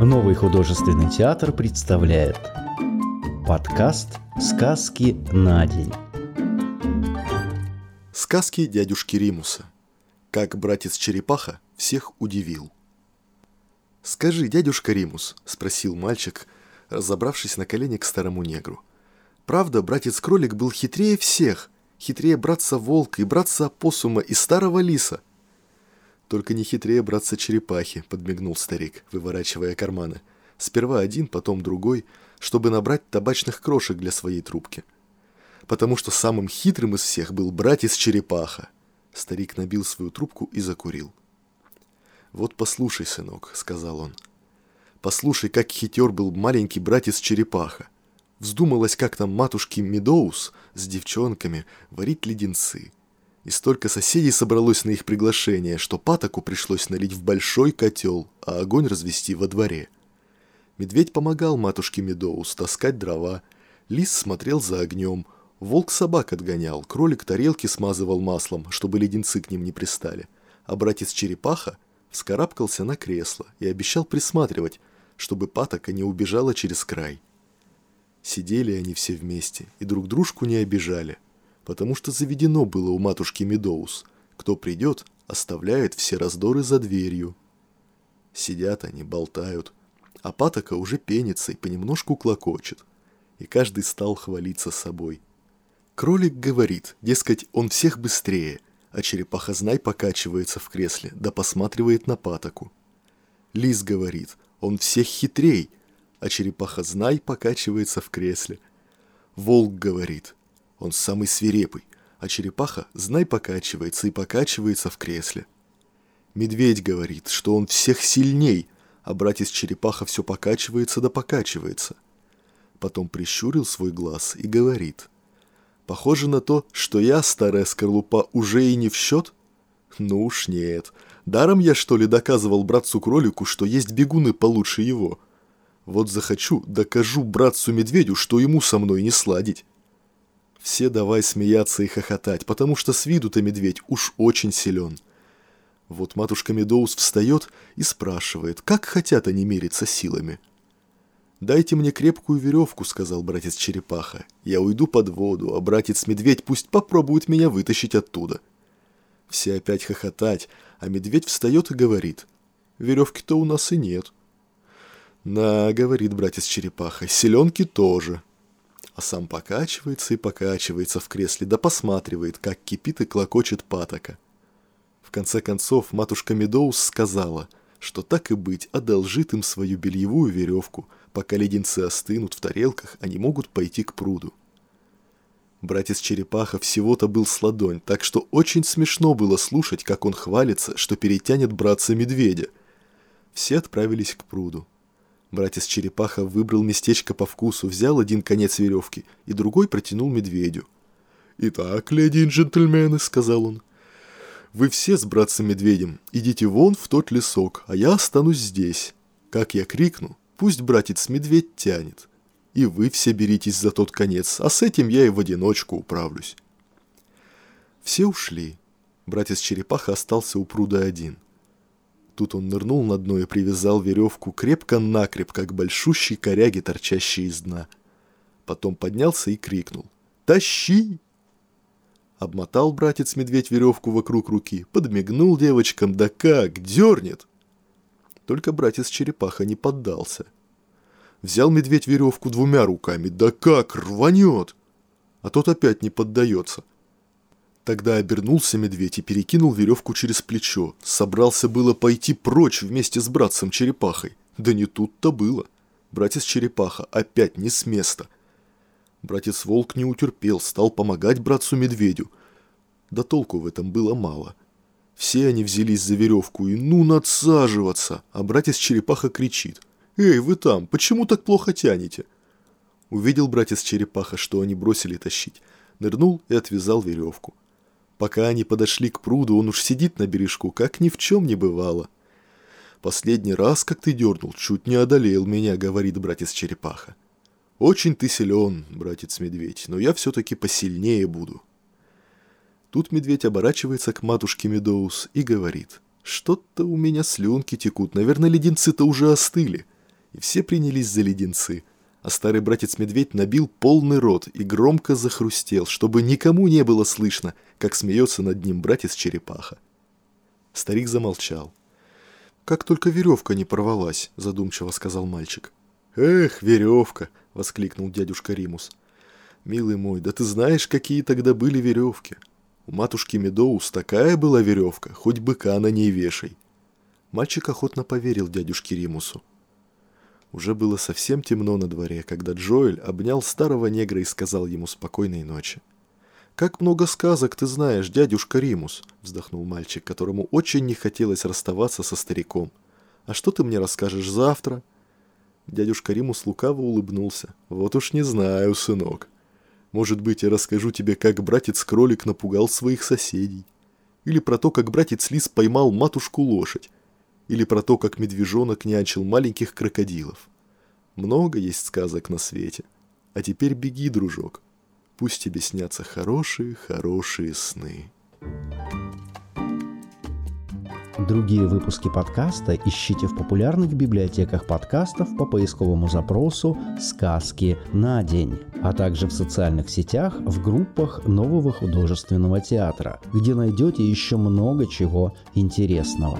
Новый художественный театр представляет подкаст «Сказки на день». Сказки дядюшки Римуса. Как братец Черепаха всех удивил. «Скажи, дядюшка Римус», — спросил мальчик, разобравшись на колени к старому негру. «Правда, братец-кролик был хитрее всех, хитрее братца-волка и братца-опоссума и старого лиса?» «Только не хитрее братца-черепахи», — подмигнул старик, выворачивая карманы. «Сперва один, потом другой, чтобы набрать табачных крошек для своей трубки». «Потому что самым хитрым из всех был братец-черепаха». Старик набил свою трубку и закурил. «Вот послушай, сынок», — сказал он. «Послушай, как хитер был маленький братец-черепаха. Вздумалось как-то матушке Медоус с девчонками варить леденцы» и столько соседей собралось на их приглашение, что патоку пришлось налить в большой котел, а огонь развести во дворе. Медведь помогал матушке Медоус таскать дрова, лис смотрел за огнем, волк собак отгонял, кролик тарелки смазывал маслом, чтобы леденцы к ним не пристали, а братец Черепаха вскарабкался на кресло и обещал присматривать, чтобы патока не убежала через край. Сидели они все вместе и друг дружку не обижали – потому что заведено было у матушки Медоус. Кто придет, оставляет все раздоры за дверью. Сидят они, болтают, а патока уже пенится и понемножку клокочет. И каждый стал хвалиться собой. Кролик говорит, дескать, он всех быстрее, а черепаха-знай покачивается в кресле, да посматривает на патоку. Лис говорит, он всех хитрей, а черепаха-знай покачивается в кресле. Волк говорит, он самый свирепый, а черепаха, знай, покачивается и покачивается в кресле. Медведь говорит, что он всех сильней, а братец-черепаха все покачивается да покачивается. Потом прищурил свой глаз и говорит. Похоже на то, что я, старая скорлупа, уже и не в счет? Ну уж нет. Даром я, что ли, доказывал братцу-кролику, что есть бегуны получше его? Вот захочу, докажу братцу-медведю, что ему со мной не сладить. Все давай смеяться и хохотать, потому что с виду-то медведь уж очень силен. Вот матушка Медоуз встает и спрашивает, как хотят они мериться силами. «Дайте мне крепкую веревку», — сказал братец Черепаха. «Я уйду под воду, а братец-медведь пусть попробует меня вытащить оттуда». Все опять хохотать, а медведь встает и говорит. «Веревки-то у нас и нет». «На», — говорит братец Черепаха, — «селенки тоже» а сам покачивается и покачивается в кресле, да посматривает, как кипит и клокочет патока. В конце концов, матушка Медоус сказала, что так и быть, одолжит им свою бельевую веревку, пока леденцы остынут в тарелках, они могут пойти к пруду. Братец Черепаха всего-то был с ладонь, так что очень смешно было слушать, как он хвалится, что перетянет братца-медведя. Все отправились к пруду. Братец Черепаха выбрал местечко по вкусу, взял один конец веревки и другой протянул медведю. «Итак, леди и джентльмены», — сказал он, — «вы все с братцем-медведем идите вон в тот лесок, а я останусь здесь. Как я крикну, пусть братец-медведь тянет. И вы все беритесь за тот конец, а с этим я и в одиночку управлюсь». Все ушли. Братец Черепаха остался у пруда один — Тут он нырнул на дно и привязал веревку крепко-накрепко к большущей коряге, торчащей из дна. Потом поднялся и крикнул «Тащи!». Обмотал братец-медведь веревку вокруг руки, подмигнул девочкам, да как, дернет. Только братец-черепаха не поддался. Взял медведь веревку двумя руками, да как, рванет! А тот опять не поддается. Тогда обернулся медведь и перекинул веревку через плечо. Собрался было пойти прочь вместе с братцем-черепахой. Да не тут-то было. Братец-черепаха опять не с места. Братец-волк не утерпел, стал помогать братцу-медведю. Да толку в этом было мало. Все они взялись за веревку и ну надсаживаться, а братец-черепаха кричит. «Эй, вы там, почему так плохо тянете?» Увидел братец-черепаха, что они бросили тащить. Нырнул и отвязал веревку. Пока они подошли к пруду, он уж сидит на бережку, как ни в чем не бывало. «Последний раз, как ты дернул, чуть не одолел меня», — говорит братец-черепаха. «Очень ты силен, братец-медведь, но я все-таки посильнее буду». Тут медведь оборачивается к матушке Медоус и говорит, «Что-то у меня слюнки текут, наверное, леденцы-то уже остыли». и все принялись за леденцы, а старый братец-медведь набил полный рот и громко захрустел, чтобы никому не было слышно, как смеется над ним братец-черепаха. Старик замолчал. «Как только веревка не порвалась», — задумчиво сказал мальчик. «Эх, веревка!» — воскликнул дядюшка Римус. «Милый мой, да ты знаешь, какие тогда были веревки. У матушки Медоус такая была веревка, хоть быка на ней вешай». Мальчик охотно поверил дядюшке Римусу. Уже было совсем темно на дворе, когда Джоэль обнял старого негра и сказал ему спокойной ночи. «Как много сказок ты знаешь, дядюшка Римус!» – вздохнул мальчик, которому очень не хотелось расставаться со стариком. «А что ты мне расскажешь завтра?» Дядюшка Римус лукаво улыбнулся. «Вот уж не знаю, сынок. Может быть, я расскажу тебе, как братец-кролик напугал своих соседей. Или про то, как братец-лис поймал матушку-лошадь или про то, как медвежонок нянчил маленьких крокодилов. Много есть сказок на свете. А теперь беги, дружок. Пусть тебе снятся хорошие-хорошие сны. Другие выпуски подкаста ищите в популярных библиотеках подкастов по поисковому запросу «Сказки на день», а также в социальных сетях в группах Нового художественного театра, где найдете еще много чего интересного.